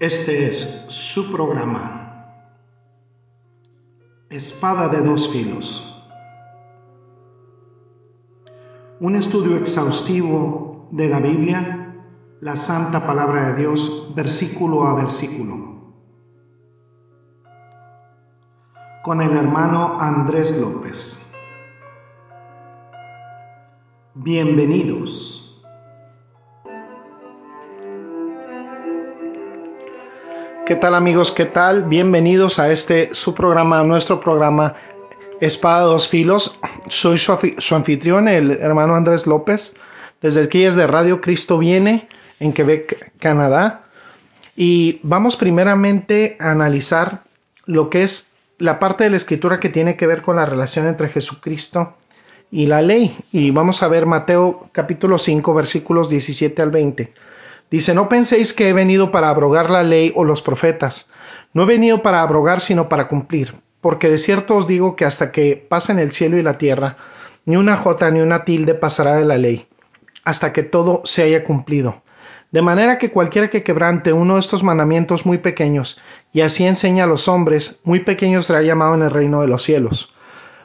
Este es su programa. Espada de dos filos. Un estudio exhaustivo de la Biblia, la Santa Palabra de Dios, versículo a versículo. Con el hermano Andrés López. Bienvenidos. ¿Qué tal amigos? ¿Qué tal? Bienvenidos a este su programa, nuestro programa Espada dos Filos. Soy su, anfitrión, el hermano Andrés López, desde aquí es de Radio Cristo Viene en Quebec, Canadá. Y vamos primeramente a analizar lo que es la parte de la escritura que tiene que ver con la relación entre Jesucristo y la ley. Y vamos a ver Mateo capítulo 5 versículos 17 al 20. Dice, no penséis que he venido para abrogar la ley o los profetas. No he venido para abrogar, sino para cumplir. Porque de cierto os digo que hasta que pasen el cielo y la tierra, ni una jota ni una tilde pasará de la ley, hasta que todo se haya cumplido. De manera que cualquiera que quebrante uno de estos mandamientos muy pequeños, y así enseña a los hombres, muy pequeño será llamado en el reino de los cielos.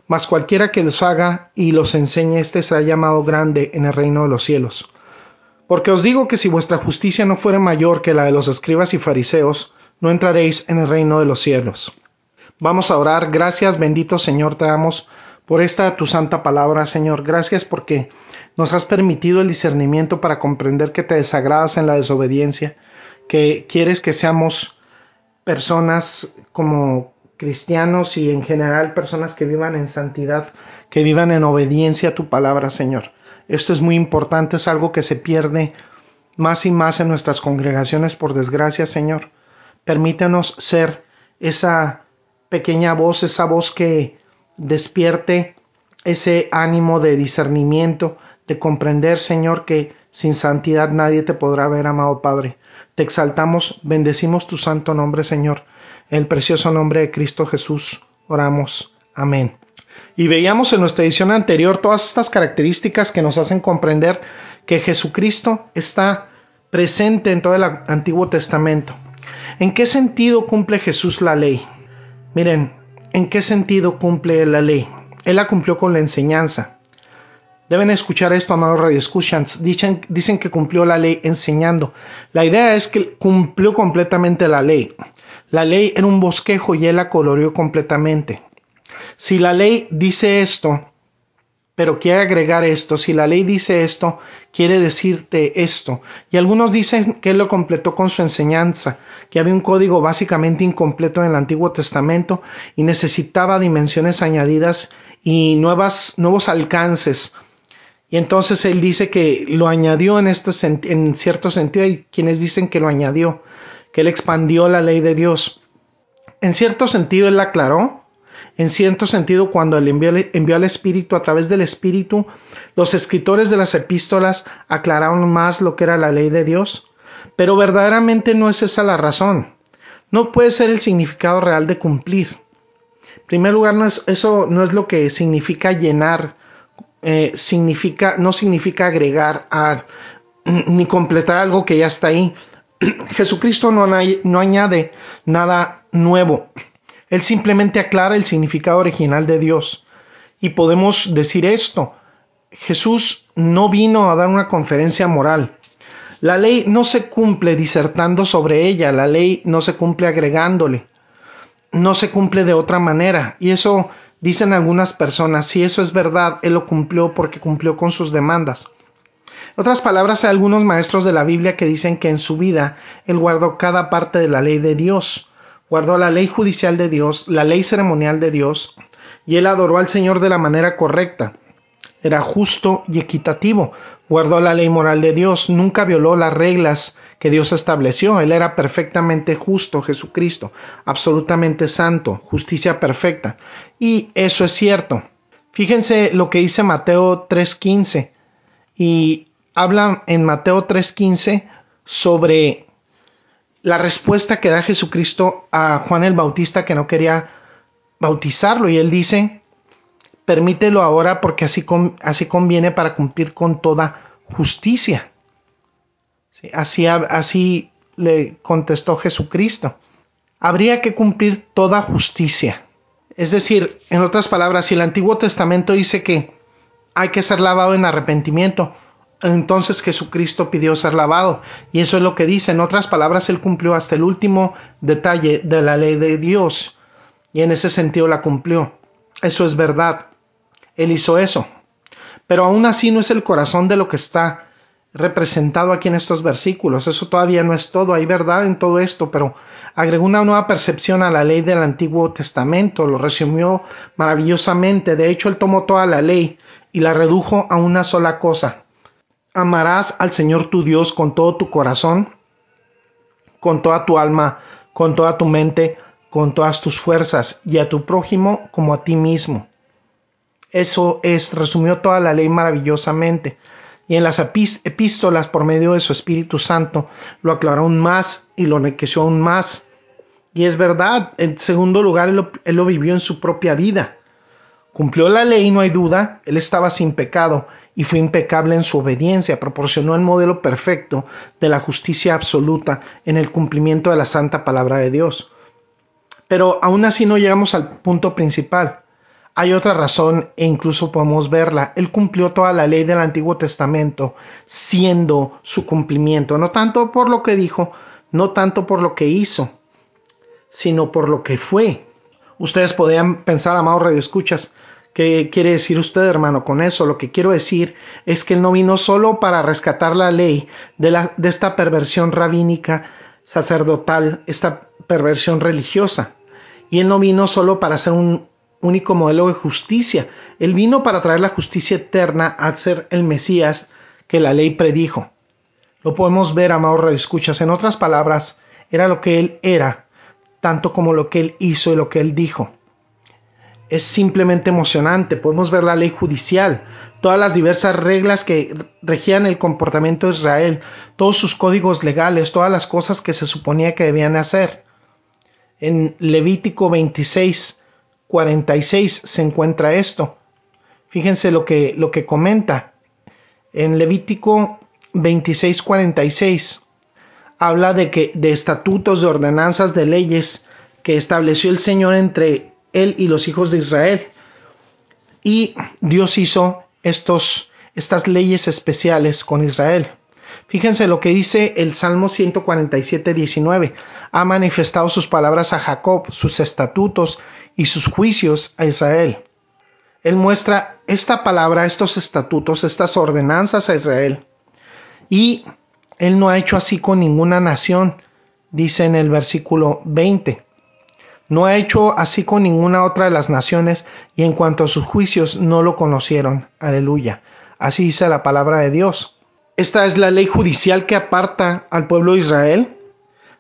Mas cualquiera que los haga y los enseñe, éste será llamado grande en el reino de los cielos. Porque os digo que si vuestra justicia no fuera mayor que la de los escribas y fariseos, no entraréis en el reino de los cielos. Vamos a orar. Gracias, bendito Señor, te damos por esta tu santa palabra, Señor. Gracias porque nos has permitido el discernimiento para comprender que te desagradas en la desobediencia, que quieres que seamos personas como cristianos y en general personas que vivan en santidad, que vivan en obediencia a tu palabra, Señor. Esto es muy importante, es algo que se pierde más y más en nuestras congregaciones, por desgracia, Señor. Permítenos ser esa pequeña voz, esa voz que despierte ese ánimo de discernimiento, de comprender, Señor, que sin santidad nadie te podrá ver, amado Padre. Te exaltamos, bendecimos tu santo nombre, Señor. El precioso nombre de Cristo Jesús, oramos. Amén. Y veíamos en nuestra edición anterior todas estas características que nos hacen comprender que Jesucristo está presente en todo el Antiguo Testamento. ¿En qué sentido cumple Jesús la ley? Miren, ¿en qué sentido cumple la ley? Él la cumplió con la enseñanza. Deben escuchar esto, amados radioescuchants. Dicen, dicen que cumplió la ley enseñando. La idea es que cumplió completamente la ley. La ley era un bosquejo y él la coloreó completamente. Si la ley dice esto, pero quiere agregar esto, si la ley dice esto, quiere decirte esto. Y algunos dicen que él lo completó con su enseñanza, que había un código básicamente incompleto en el Antiguo Testamento y necesitaba dimensiones añadidas y nuevos alcances. Y entonces él dice que lo añadió en, este, en cierto sentido, hay quienes dicen que lo añadió, que él expandió la ley de Dios. En cierto sentido él la aclaró, en cierto sentido, cuando él envió, al Espíritu a través del Espíritu, los escritores de las epístolas aclararon más lo que era la ley de Dios. Pero verdaderamente no es esa la razón. No puede ser el significado real de cumplir. En primer lugar, eso no es lo que significa llenar, eh, significa, no significa agregar a, ni completar algo que ya está ahí. Jesucristo no añade nada nuevo. Él simplemente aclara el significado original de Dios. Y podemos decir esto, Jesús no vino a dar una conferencia moral. La ley no se cumple disertando sobre ella, la ley no se cumple agregándole, no se cumple de otra manera. Y eso dicen algunas personas, si eso es verdad, Él lo cumplió porque cumplió con sus demandas. En otras palabras, hay algunos maestros de la Biblia que dicen que en su vida Él guardó cada parte de la ley de Dios guardó la ley judicial de Dios, la ley ceremonial de Dios, y él adoró al Señor de la manera correcta. Era justo y equitativo, guardó la ley moral de Dios, nunca violó las reglas que Dios estableció, él era perfectamente justo, Jesucristo, absolutamente santo, justicia perfecta. Y eso es cierto. Fíjense lo que dice Mateo 3.15 y habla en Mateo 3.15 sobre la respuesta que da Jesucristo a Juan el Bautista que no quería bautizarlo y él dice, permítelo ahora porque así, así conviene para cumplir con toda justicia. así, así le contestó Jesucristo. Habría que cumplir toda justicia. Es decir, en otras palabras, si el Antiguo Testamento dice que hay que ser lavado en arrepentimiento, entonces Jesucristo pidió ser lavado. Y eso es lo que dice. En otras palabras, Él cumplió hasta el último detalle de la ley de Dios. Y en ese sentido la cumplió. Eso es verdad. Él hizo eso. Pero aún así no es el corazón de lo que está representado aquí en estos versículos. Eso todavía no es todo. Hay verdad en todo esto, pero agregó una nueva percepción a la ley del Antiguo Testamento. Lo resumió maravillosamente. De hecho, Él tomó toda la ley y la redujo a una sola cosa Amarás al Señor tu Dios con todo tu corazón, con toda tu alma, con toda tu mente, con todas tus fuerzas, y a tu prójimo como a ti mismo. Eso es, resumió toda la ley maravillosamente. Y en las epístolas, por medio de su Espíritu Santo, lo aclaró aún más y lo enriqueció aún más. Y es verdad, en segundo lugar, él lo, lo vivió en su propia vida. Cumplió la ley, no hay duda, él estaba sin pecado y fue impecable en su obediencia, proporcionó el modelo perfecto de la justicia absoluta en el cumplimiento de la santa palabra de Dios. Pero aún así no llegamos al punto principal. Hay otra razón e incluso podemos verla. Él cumplió toda la ley del Antiguo Testamento siendo su cumplimiento, no tanto por lo que dijo, no tanto por lo que hizo, sino por lo que fue. Ustedes podrían pensar, amados escuchas. ¿Qué quiere decir usted, hermano, con eso? Lo que quiero decir es que Él no vino solo para rescatar la ley de, esta perversión rabínica sacerdotal, esta perversión religiosa. Y Él no vino solo para ser un único modelo de justicia. Él vino para traer la justicia eterna al ser el Mesías que la ley predijo. Lo podemos ver, amado escuchas. En otras palabras, era lo que Él era, tanto como lo que Él hizo y lo que Él dijo es simplemente emocionante. Podemos ver la ley judicial, todas las diversas reglas que regían el comportamiento de Israel, todos sus códigos legales, todas las cosas que se suponía que debían hacer. En Levítico 26, 46 se encuentra esto. Fíjense lo que, lo que comenta. En Levítico 26, 46 habla de que de estatutos, de ordenanzas, de leyes que estableció el Señor entre él y los hijos de Israel. Y Dios hizo estos, estas leyes especiales con Israel. Fíjense lo que dice el Salmo 147, 19. Ha manifestado sus palabras a Jacob, sus estatutos y sus juicios a Israel. Él muestra esta palabra, estos estatutos, estas ordenanzas a Israel. Y él no ha hecho así con ninguna nación, dice en el versículo 20. No ha hecho así con ninguna otra de las naciones, y en cuanto a sus juicios no lo conocieron. Aleluya. Así dice la palabra de Dios. Esta es la ley judicial que aparta al pueblo de Israel.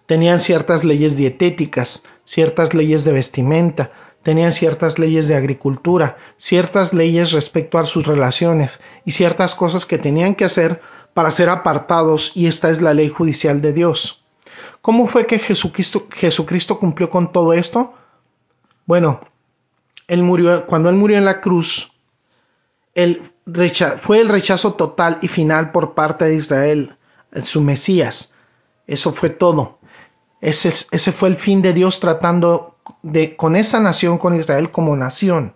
Tenían ciertas leyes dietéticas, ciertas leyes de vestimenta, tenían ciertas leyes de agricultura, ciertas leyes respecto a sus relaciones y ciertas cosas que tenían que hacer para ser apartados y esta es la ley judicial de Dios. ¿Cómo fue que Jesucristo, cumplió con todo esto? Bueno, él murió, cuando él murió en la cruz, fue el rechazo total y final por parte de Israel, su Mesías. Eso fue todo. Ese, fue el fin de Dios tratando con esa nación, con Israel como nación.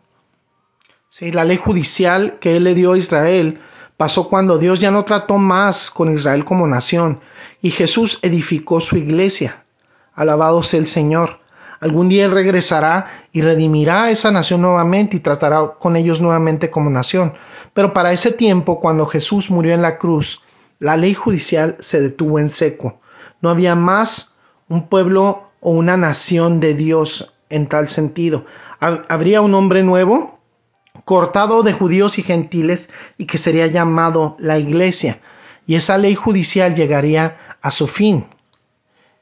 ¿Sí? La ley judicial que él le dio a Israel pasó cuando Dios ya no trató más con Israel como nación, y Jesús edificó su iglesia. Alabado sea el Señor. Algún día Él regresará y redimirá a esa nación nuevamente y tratará con ellos nuevamente como nación. Pero para ese tiempo, cuando Jesús murió en la cruz, la ley judicial se detuvo en seco. No había más un pueblo o una nación de Dios en tal sentido. Habría un hombre nuevo, cortado de judíos y gentiles, y que sería llamado la iglesia. Y esa ley judicial llegaría a su fin.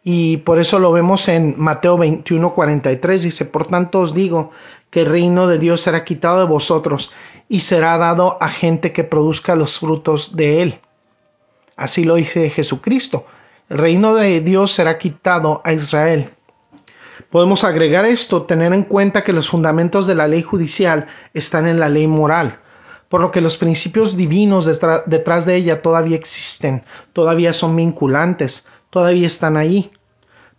Y por eso lo vemos en Mateo 21, 43, dice, por tanto os digo que el reino de Dios será quitado de vosotros y será dado a gente que produzca los frutos de él. Así lo dice Jesucristo. El reino de Dios será quitado a Israel. Podemos agregar esto, tener en cuenta que los fundamentos de la ley judicial están en la ley moral por lo que los principios divinos detrás de ella todavía existen, todavía son vinculantes, todavía están ahí.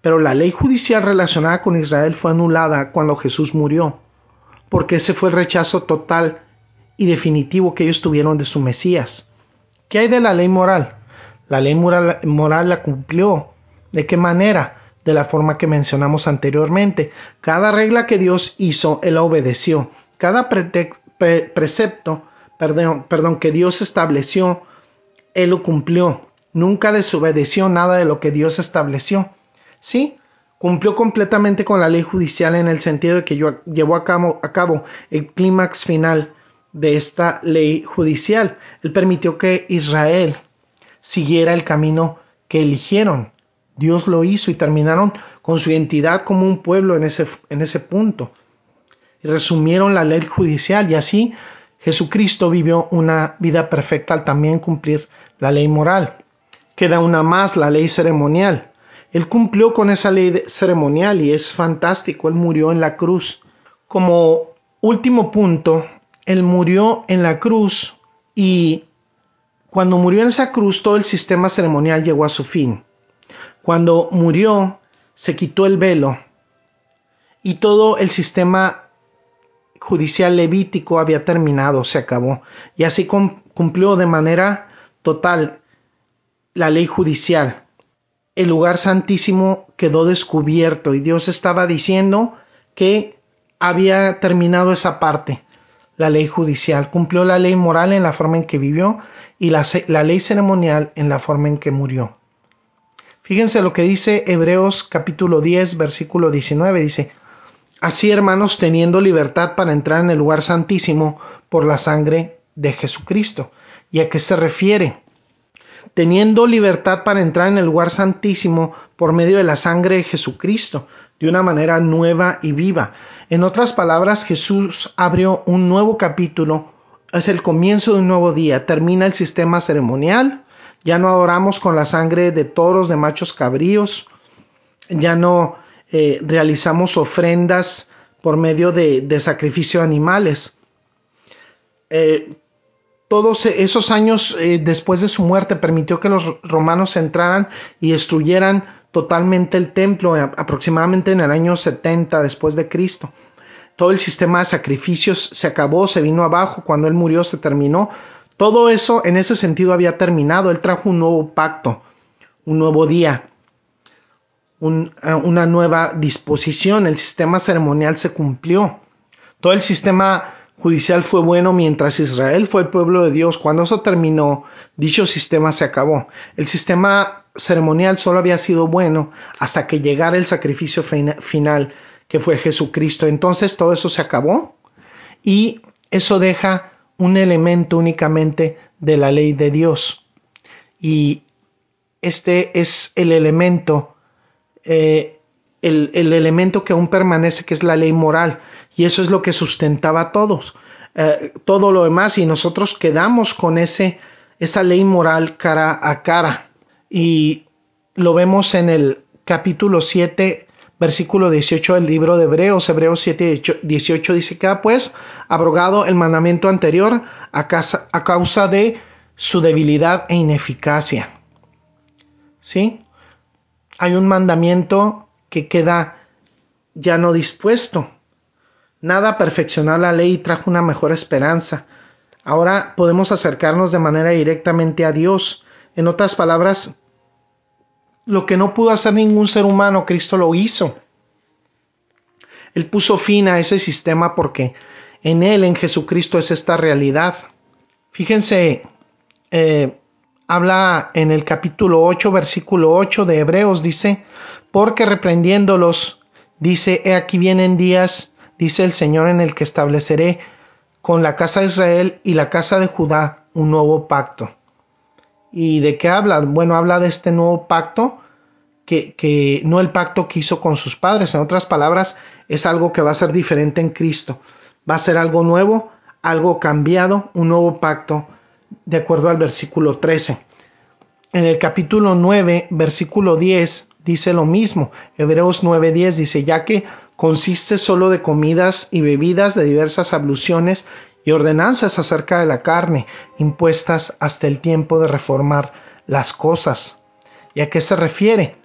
Pero la ley judicial relacionada con Israel fue anulada cuando Jesús murió, porque ese fue el rechazo total y definitivo que ellos tuvieron de su Mesías. ¿Qué hay de la ley moral? La ley moral, moral la cumplió. ¿De qué manera? De la forma que mencionamos anteriormente. Cada regla que Dios hizo, Él obedeció. Cada precepto, perdón, que Dios estableció, Él lo cumplió. Nunca desobedeció nada de lo que Dios estableció. Sí, cumplió completamente con la ley judicial en el sentido de que llevó a cabo, a cabo el clímax final de esta ley judicial. Él permitió que Israel siguiera el camino que eligieron. Dios lo hizo y terminaron con su identidad como un pueblo en ese, en ese punto. Y resumieron la ley judicial y así Jesucristo vivió una vida perfecta al también cumplir la ley moral. Queda una más, la ley ceremonial. Él cumplió con esa ley ceremonial y es fantástico. Él murió en la cruz. Como último punto, Él murió en la cruz y cuando murió en esa cruz todo el sistema ceremonial llegó a su fin. Cuando murió se quitó el velo y todo el sistema judicial levítico había terminado, se acabó. Y así cumplió de manera total la ley judicial el lugar santísimo quedó descubierto y Dios estaba diciendo que había terminado esa parte, la ley judicial, cumplió la ley moral en la forma en que vivió y la, la ley ceremonial en la forma en que murió. Fíjense lo que dice Hebreos capítulo 10 versículo 19, dice, Así hermanos, teniendo libertad para entrar en el lugar santísimo por la sangre de Jesucristo. ¿Y a qué se refiere? teniendo libertad para entrar en el lugar santísimo por medio de la sangre de Jesucristo, de una manera nueva y viva. En otras palabras, Jesús abrió un nuevo capítulo, es el comienzo de un nuevo día, termina el sistema ceremonial, ya no adoramos con la sangre de toros, de machos cabríos, ya no eh, realizamos ofrendas por medio de, sacrificio de animales. Eh, todos esos años eh, después de su muerte permitió que los romanos entraran y destruyeran totalmente el templo aproximadamente en el año 70 después de Cristo. Todo el sistema de sacrificios se acabó, se vino abajo, cuando él murió se terminó. Todo eso en ese sentido había terminado. Él trajo un nuevo pacto, un nuevo día, eh, una nueva disposición. El sistema ceremonial se cumplió. Todo el sistema judicial fue bueno mientras Israel fue el pueblo de Dios. Cuando eso terminó, dicho sistema se acabó. El sistema ceremonial solo había sido bueno hasta que llegara el sacrificio final, que fue Jesucristo. Entonces todo eso se acabó y eso deja un elemento únicamente de la ley de Dios. Y este es el elemento, eh, el, el elemento que aún permanece, que es la ley moral. Y eso es lo que sustentaba a todos, eh, todo lo demás y nosotros quedamos con ese, esa ley moral cara a cara. Y lo vemos en el capítulo 7 versículo 18 del libro de Hebreos, Hebreos 7, 18 dice que ha pues abrogado el mandamiento anterior a a causa de su debilidad e ineficacia. ¿Sí? Hay un mandamiento que queda ya no dispuesto. Nada perfeccionó la ley y trajo una mejor esperanza. Ahora podemos acercarnos de manera directamente a Dios. En otras palabras, lo que no pudo hacer ningún ser humano, Cristo lo hizo. Él puso fin a ese sistema porque en Él, en Jesucristo, es esta realidad. Fíjense, eh, habla en el capítulo 8, versículo 8 de Hebreos, dice, porque reprendiéndolos, dice, he aquí vienen días dice el Señor en el que estableceré con la casa de Israel y la casa de Judá un nuevo pacto. ¿Y de qué habla? Bueno, habla de este nuevo pacto, que, que no el pacto que hizo con sus padres. En otras palabras, es algo que va a ser diferente en Cristo. Va a ser algo nuevo, algo cambiado, un nuevo pacto, de acuerdo al versículo 13. En el capítulo 9, versículo 10, dice lo mismo. Hebreos 9:10 dice, ya que consiste solo de comidas y bebidas de diversas abluciones y ordenanzas acerca de la carne, impuestas hasta el tiempo de reformar las cosas. ¿Y a qué se refiere?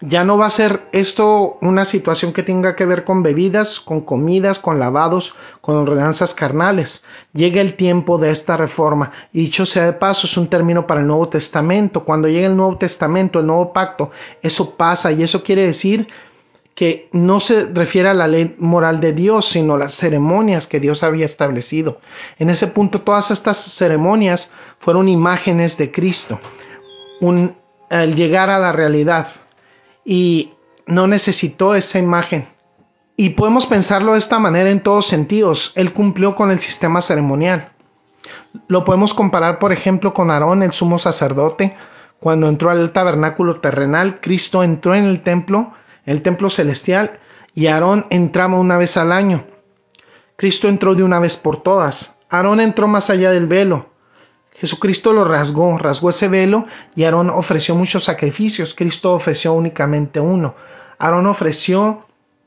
Ya no va a ser esto una situación que tenga que ver con bebidas, con comidas, con lavados, con ordenanzas carnales. Llega el tiempo de esta reforma. Y dicho sea de paso, es un término para el Nuevo Testamento. Cuando llega el Nuevo Testamento, el Nuevo Pacto, eso pasa y eso quiere decir que no se refiere a la ley moral de Dios, sino las ceremonias que Dios había establecido. En ese punto, todas estas ceremonias fueron imágenes de Cristo. Al llegar a la realidad, y no necesitó esa imagen. Y podemos pensarlo de esta manera en todos sentidos. Él cumplió con el sistema ceremonial. Lo podemos comparar, por ejemplo, con Aarón, el sumo sacerdote. Cuando entró al tabernáculo terrenal, Cristo entró en el templo, el templo celestial, y Aarón entraba una vez al año. Cristo entró de una vez por todas. Aarón entró más allá del velo. Jesucristo lo rasgó, rasgó ese velo y Aarón ofreció muchos sacrificios. Cristo ofreció únicamente uno. Aarón ofreció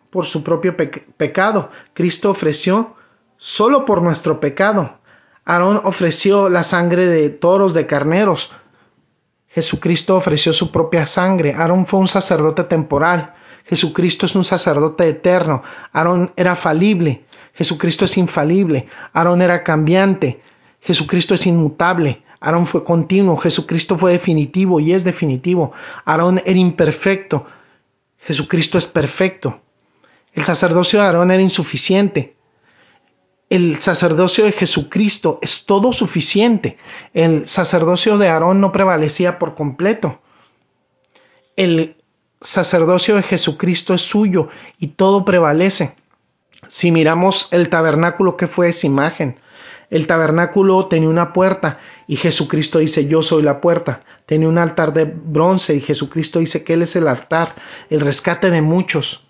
por su propio pecado. Cristo ofreció solo por nuestro pecado. Aarón ofreció la sangre de toros, de carneros. Jesucristo ofreció su propia sangre. Aarón fue un sacerdote temporal. Jesucristo es un sacerdote eterno. Aarón era falible. Jesucristo es infalible. Aarón era cambiante. Jesucristo es inmutable. Aarón fue continuo. Jesucristo fue definitivo y es definitivo. Aarón era imperfecto. Jesucristo es perfecto. El sacerdocio de Aarón era insuficiente. El sacerdocio de Jesucristo es todo suficiente. El sacerdocio de Aarón no prevalecía por completo. El sacerdocio de Jesucristo es suyo y todo prevalece. Si miramos el tabernáculo que fue esa imagen, el tabernáculo tenía una puerta y Jesucristo dice, yo soy la puerta. Tenía un altar de bronce y Jesucristo dice que Él es el altar, el rescate de muchos.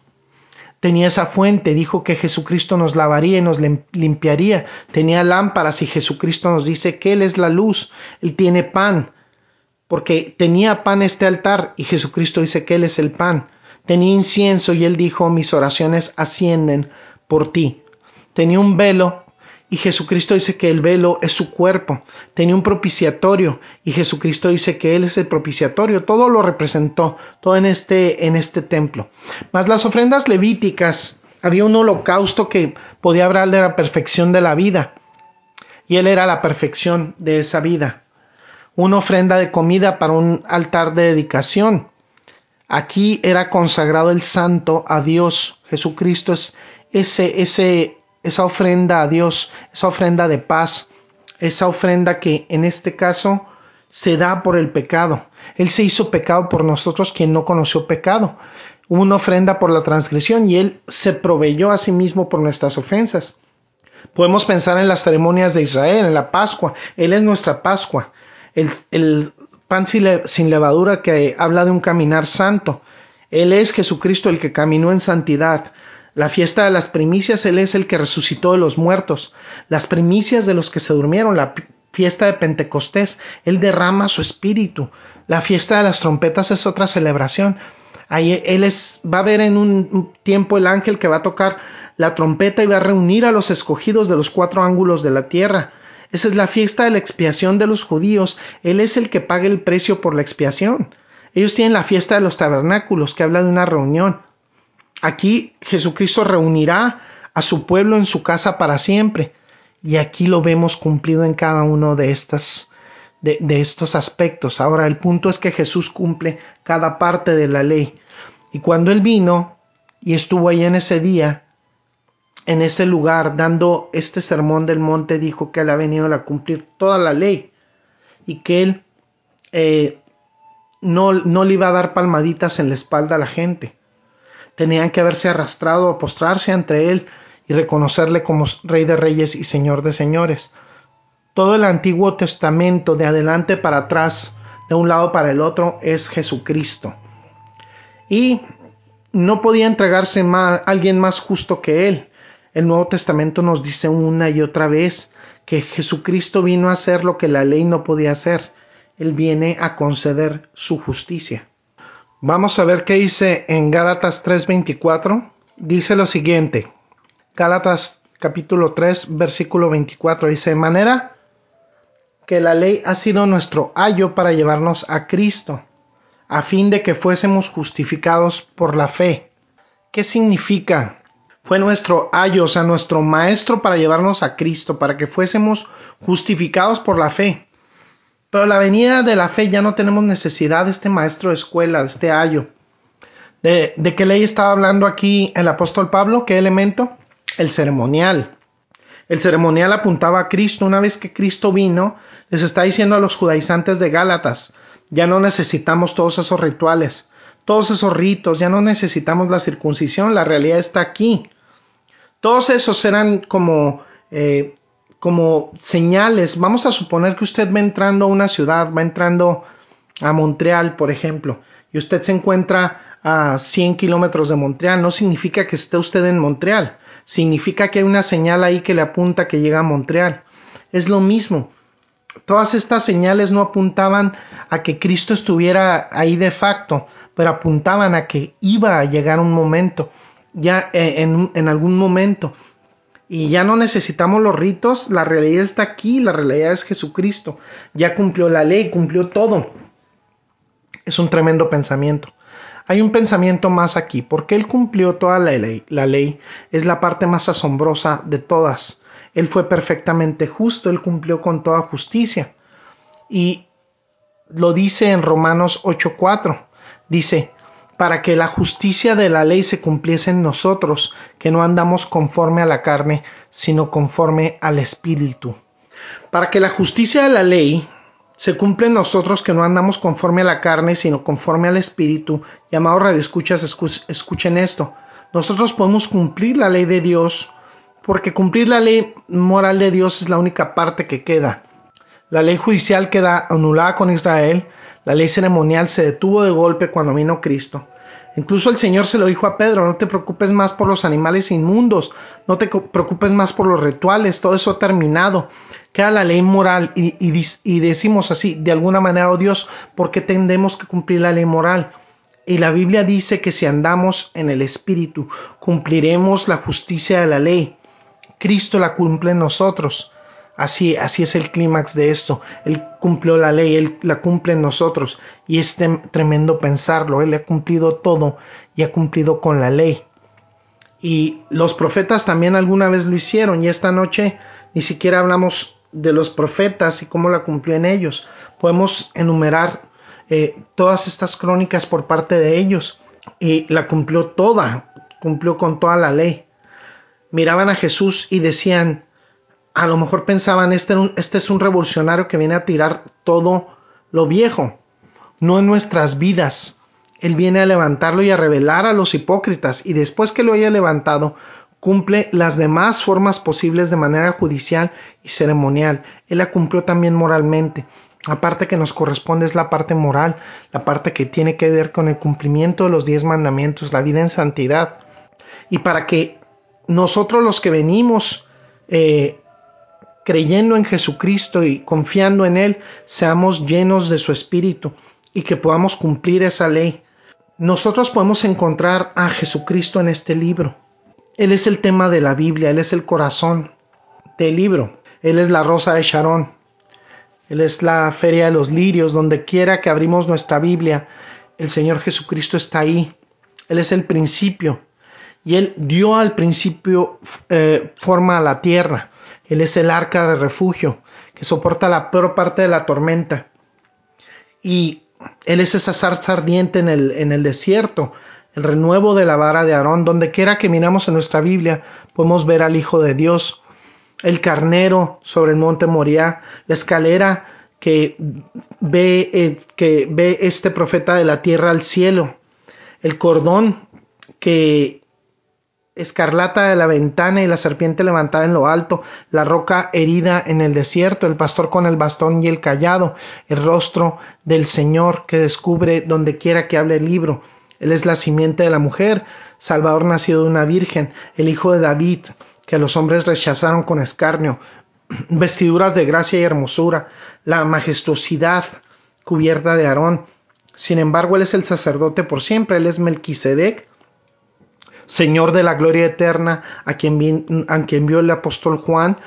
Tenía esa fuente, dijo que Jesucristo nos lavaría y nos limpiaría. Tenía lámparas y Jesucristo nos dice que Él es la luz. Él tiene pan, porque tenía pan este altar y Jesucristo dice que Él es el pan. Tenía incienso y Él dijo, mis oraciones ascienden por ti. Tenía un velo y Jesucristo dice que el velo es su cuerpo. Tenía un propiciatorio y Jesucristo dice que Él es el propiciatorio. Todo lo representó, todo en este, en este templo. Más las ofrendas levíticas, había un holocausto que podía hablar de la perfección de la vida. Y Él era la perfección de esa vida. Una ofrenda de comida para un altar de dedicación. Aquí era consagrado el santo a Dios. Jesucristo es esa ofrenda a Dios, esa ofrenda de paz, esa ofrenda que en este caso se da por el pecado. Él se hizo pecado por nosotros quien no conoció pecado. Una ofrenda por la transgresión y Él se proveyó a sí mismo por nuestras ofensas. Podemos pensar en las ceremonias de Israel, en la Pascua. Él es nuestra Pascua. El, pan sin levadura que habla de un caminar santo. Él es Jesucristo el que caminó en santidad. La fiesta de las primicias, Él es el que resucitó de los muertos. Las primicias de los que se durmieron, la fiesta de Pentecostés, Él derrama su espíritu. La fiesta de las trompetas es otra celebración. Ahí Él es, va a ver en un tiempo el ángel que va a tocar la trompeta y va a reunir a los escogidos de los cuatro ángulos de la tierra. Esa es la fiesta de la expiación de los judíos. Él es el que paga el precio por la expiación. Ellos tienen la fiesta de los tabernáculos, que habla de una reunión. Aquí Jesucristo reunirá a su pueblo en su casa para siempre. Y aquí lo vemos cumplido en cada uno de estos aspectos. Ahora, el punto es que Jesús cumple cada parte de la ley. Y cuando Él vino y estuvo ahí en ese día, en ese lugar, dando este sermón del monte, dijo que Él ha venido a cumplir toda la ley y que Él eh, no, no le iba a dar palmaditas en la espalda a la gente tenían que haberse arrastrado a postrarse ante él y reconocerle como Rey de Reyes y Señor de Señores. Todo el Antiguo Testamento, de adelante para atrás, de un lado para el otro, es Jesucristo. Y no podía entregarse más, alguien más justo que Él. El Nuevo Testamento nos dice una y otra vez que Jesucristo vino a hacer lo que la ley no podía hacer. Él viene a conceder su justicia. Vamos a ver qué dice en Gálatas 3:24. Dice lo siguiente. Gálatas capítulo 3 versículo 24 dice, de manera que la ley ha sido nuestro ayo para llevarnos a Cristo, a fin de que fuésemos justificados por la fe. ¿Qué significa? Fue nuestro ayo, o sea, nuestro maestro para llevarnos a Cristo, para que fuésemos justificados por la fe. Pero la venida de la fe ya no tenemos necesidad de este maestro de escuela, de este ayo. ¿De, de qué ley estaba hablando aquí el apóstol Pablo? ¿Qué elemento? El ceremonial. El ceremonial apuntaba a Cristo. Una vez que Cristo vino, les está diciendo a los judaizantes de Gálatas, ya no necesitamos todos esos rituales, todos esos ritos, ya no necesitamos la circuncisión, la realidad está aquí. Todos esos eran como, eh, como señales. Vamos a suponer que usted va entrando a una ciudad, va entrando a Montreal, por ejemplo, y usted se encuentra a 100 kilómetros de Montreal. No significa que esté usted en Montreal, significa que hay una señal ahí que le apunta que llega a Montreal. Es lo mismo. Todas estas señales no apuntaban a que Cristo estuviera ahí de facto, pero apuntaban a que iba a llegar un momento ya eh, en, en algún momento. Y ya no necesitamos los ritos, la realidad está aquí, la realidad es Jesucristo. Ya cumplió la ley, cumplió todo. Es un tremendo pensamiento. Hay un pensamiento más aquí, porque Él cumplió toda la ley. La ley es la parte más asombrosa de todas. Él fue perfectamente justo, Él cumplió con toda justicia. Y lo dice en Romanos 8:4. Dice, para que la justicia de la ley se cumpliese en nosotros, que no andamos conforme a la carne, sino conforme al Espíritu. Para que la justicia de la ley se cumpla en nosotros, que no andamos conforme a la carne, sino conforme al Espíritu, llamado radioescuchas, escuchen esto. Nosotros podemos cumplir la ley de Dios, porque cumplir la ley moral de Dios es la única parte que queda. La ley judicial queda anulada con Israel, la ley ceremonial se detuvo de golpe cuando vino Cristo. Incluso el Señor se lo dijo a Pedro, no te preocupes más por los animales inmundos, no te preocupes más por los rituales, todo eso ha terminado. Queda la ley moral y, decimos así, de alguna manera, oh Dios, ¿por qué tendemos que cumplir la ley moral? Y la Biblia dice que si andamos en el Espíritu, cumpliremos la justicia de la ley. Cristo la cumple en nosotros. Así, así es el clímax de esto. Él cumplió la ley, Él la cumple en nosotros. Y es tremendo pensarlo. Él ha cumplido todo y ha cumplido con la ley. Y los profetas también alguna vez lo hicieron. Y esta noche ni siquiera hablamos de los profetas y cómo la cumplió en ellos. Podemos enumerar eh, todas estas crónicas por parte de ellos. Y la cumplió toda, cumplió con toda la ley. Miraban a Jesús y decían, a lo mejor pensaban, este, este es un revolucionario que viene a tirar todo lo viejo, no en nuestras vidas. Él viene a levantarlo y a revelar a los hipócritas y después que lo haya levantado, cumple las demás formas posibles de manera judicial y ceremonial. Él la cumplió también moralmente. La parte que nos corresponde es la parte moral, la parte que tiene que ver con el cumplimiento de los diez mandamientos, la vida en santidad. Y para que nosotros los que venimos eh, creyendo en Jesucristo y confiando en Él, seamos llenos de su Espíritu y que podamos cumplir esa ley. Nosotros podemos encontrar a Jesucristo en este libro. Él es el tema de la Biblia, Él es el corazón del libro, Él es la rosa de Sharon, Él es la feria de los lirios, donde quiera que abrimos nuestra Biblia, el Señor Jesucristo está ahí, Él es el principio, y Él dio al principio eh, forma a la tierra. Él es el arca de refugio que soporta la peor parte de la tormenta. Y Él es esa zarza ardiente en el, en el desierto, el renuevo de la vara de Aarón. Donde quiera que miramos en nuestra Biblia, podemos ver al Hijo de Dios, el carnero sobre el monte Moriah, la escalera que ve, eh, que ve este profeta de la tierra al cielo, el cordón que escarlata de la ventana y la serpiente levantada en lo alto, la roca herida en el desierto, el pastor con el bastón y el callado, el rostro del Señor que descubre donde quiera que hable el libro. Él es la simiente de la mujer, Salvador nacido de una virgen, el hijo de David, que los hombres rechazaron con escarnio, vestiduras de gracia y hermosura, la majestuosidad cubierta de Aarón. Sin embargo, él es el sacerdote por siempre, él es Melquisedec, Señor de la gloria eterna, a quien, a quien vio el apóstol Juan,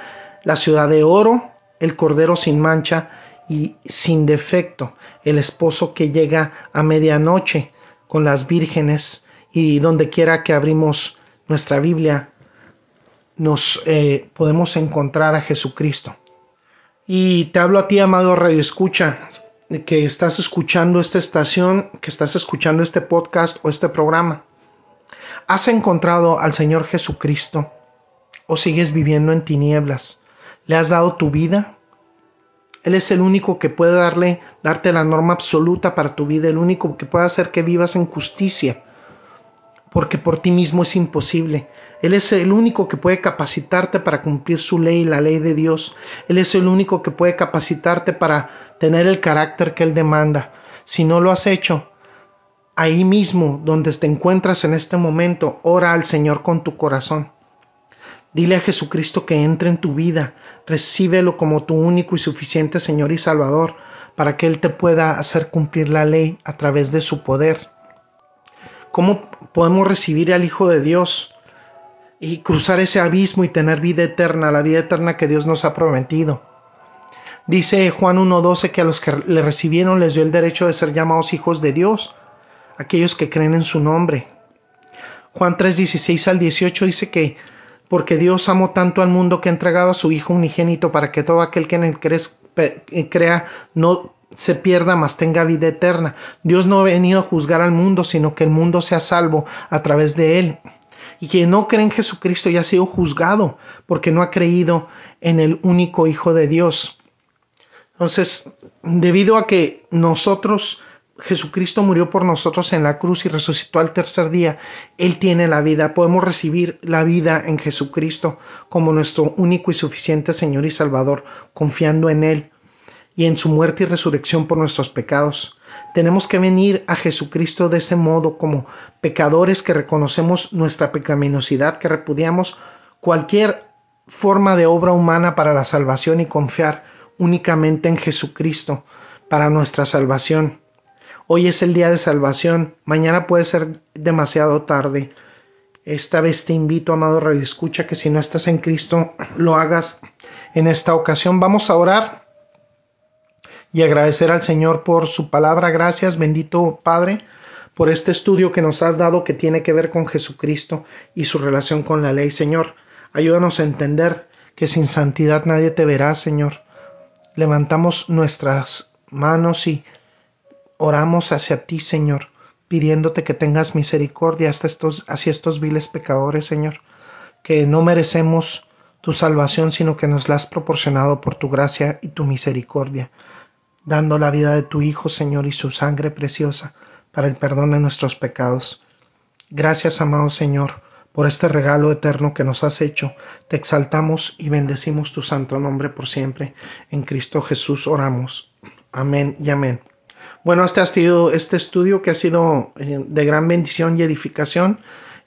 la ciudad de oro, el cordero sin mancha y sin defecto, el esposo que llega a medianoche con las vírgenes y donde quiera que abrimos nuestra Biblia, nos eh, podemos encontrar a Jesucristo. Y te hablo a ti, amado Radio Escucha, que estás escuchando esta estación, que estás escuchando este podcast o este programa. ¿Has encontrado al Señor Jesucristo o sigues viviendo en tinieblas? ¿Le has dado tu vida? Él es el único que puede darle, darte la norma absoluta para tu vida, el único que puede hacer que vivas en justicia, porque por ti mismo es imposible. Él es el único que puede capacitarte para cumplir su ley, la ley de Dios. Él es el único que puede capacitarte para tener el carácter que Él demanda. Si no lo has hecho, ahí mismo donde te encuentras en este momento, ora al Señor con tu corazón. Dile a Jesucristo que entre en tu vida, recíbelo como tu único y suficiente Señor y Salvador, para que Él te pueda hacer cumplir la ley a través de su poder. ¿Cómo podemos recibir al Hijo de Dios y cruzar ese abismo y tener vida eterna, la vida eterna que Dios nos ha prometido? Dice Juan 1.12 que a los que le recibieron les dio el derecho de ser llamados hijos de Dios, aquellos que creen en su nombre. Juan 3.16 al 18 dice que porque Dios amó tanto al mundo que ha entregado a su Hijo unigénito para que todo aquel que en él crea no se pierda, mas tenga vida eterna. Dios no ha venido a juzgar al mundo, sino que el mundo sea salvo a través de él. Y quien no cree en Jesucristo ya ha sido juzgado porque no ha creído en el único Hijo de Dios. Entonces, debido a que nosotros Jesucristo murió por nosotros en la cruz y resucitó al tercer día. Él tiene la vida. Podemos recibir la vida en Jesucristo como nuestro único y suficiente Señor y Salvador, confiando en Él y en su muerte y resurrección por nuestros pecados. Tenemos que venir a Jesucristo de ese modo como pecadores que reconocemos nuestra pecaminosidad, que repudiamos cualquier forma de obra humana para la salvación y confiar únicamente en Jesucristo para nuestra salvación. Hoy es el día de salvación, mañana puede ser demasiado tarde. Esta vez te invito, amado Radio Escucha, que si no estás en Cristo, lo hagas en esta ocasión. Vamos a orar y agradecer al Señor por su palabra. Gracias, bendito Padre, por este estudio que nos has dado que tiene que ver con Jesucristo y su relación con la ley. Señor, ayúdanos a entender que sin santidad nadie te verá, Señor. Levantamos nuestras manos y oramos hacia ti, Señor, pidiéndote que tengas misericordia hasta estos, hacia estos viles pecadores, Señor, que no merecemos tu salvación, sino que nos la has proporcionado por tu gracia y tu misericordia, dando la vida de tu Hijo, Señor, y su sangre preciosa para el perdón de nuestros pecados. Gracias, amado Señor, por este regalo eterno que nos has hecho. Te exaltamos y bendecimos tu santo nombre por siempre. En Cristo Jesús oramos. Amén y amén. Bueno, este ha sido este estudio que ha sido eh, de gran bendición y edificación,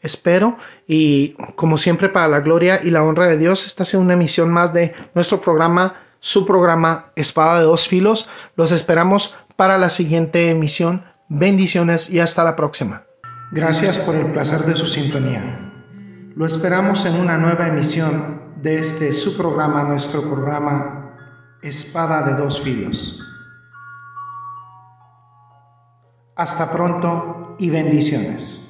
espero. Y como siempre, para la gloria y la honra de Dios, esta ha una emisión más de nuestro programa, su programa Espada de dos Filos. Los esperamos para la siguiente emisión. Bendiciones y hasta la próxima. Gracias por el placer de su sintonía. Lo esperamos en una nueva emisión de este su programa, nuestro programa Espada de dos Filos. Hasta pronto y bendiciones.